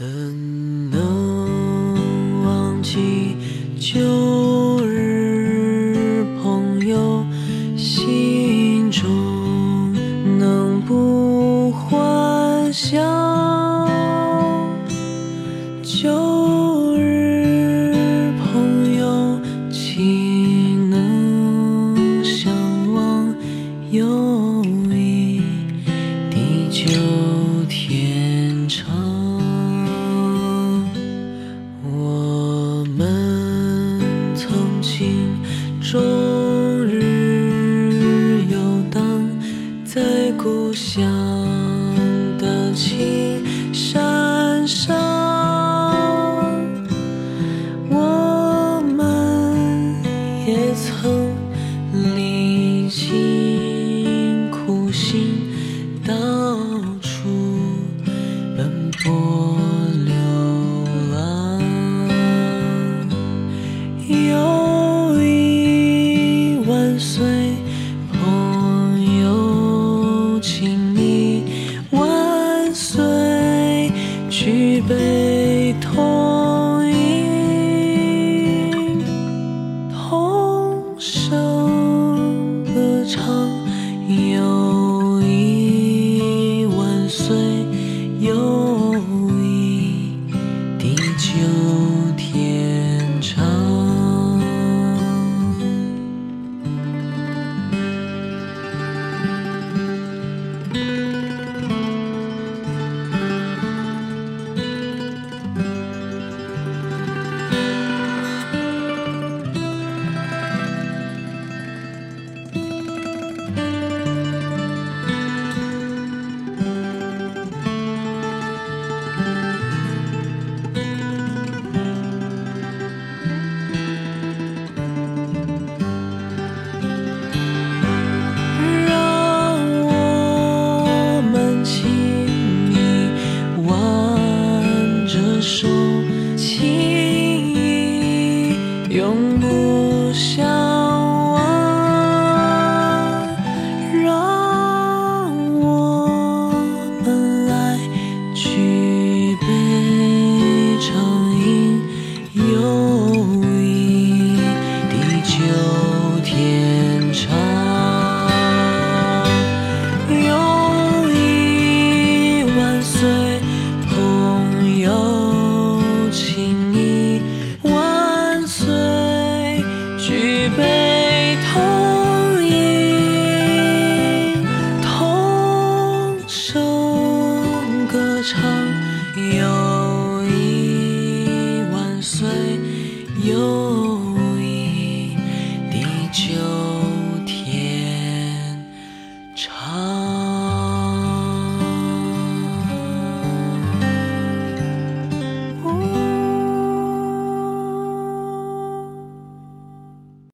怎能忘记旧日朋友心中能不欢笑旧故乡的青山上我们也曾历经悲痛。show. 有一万岁，有一地球。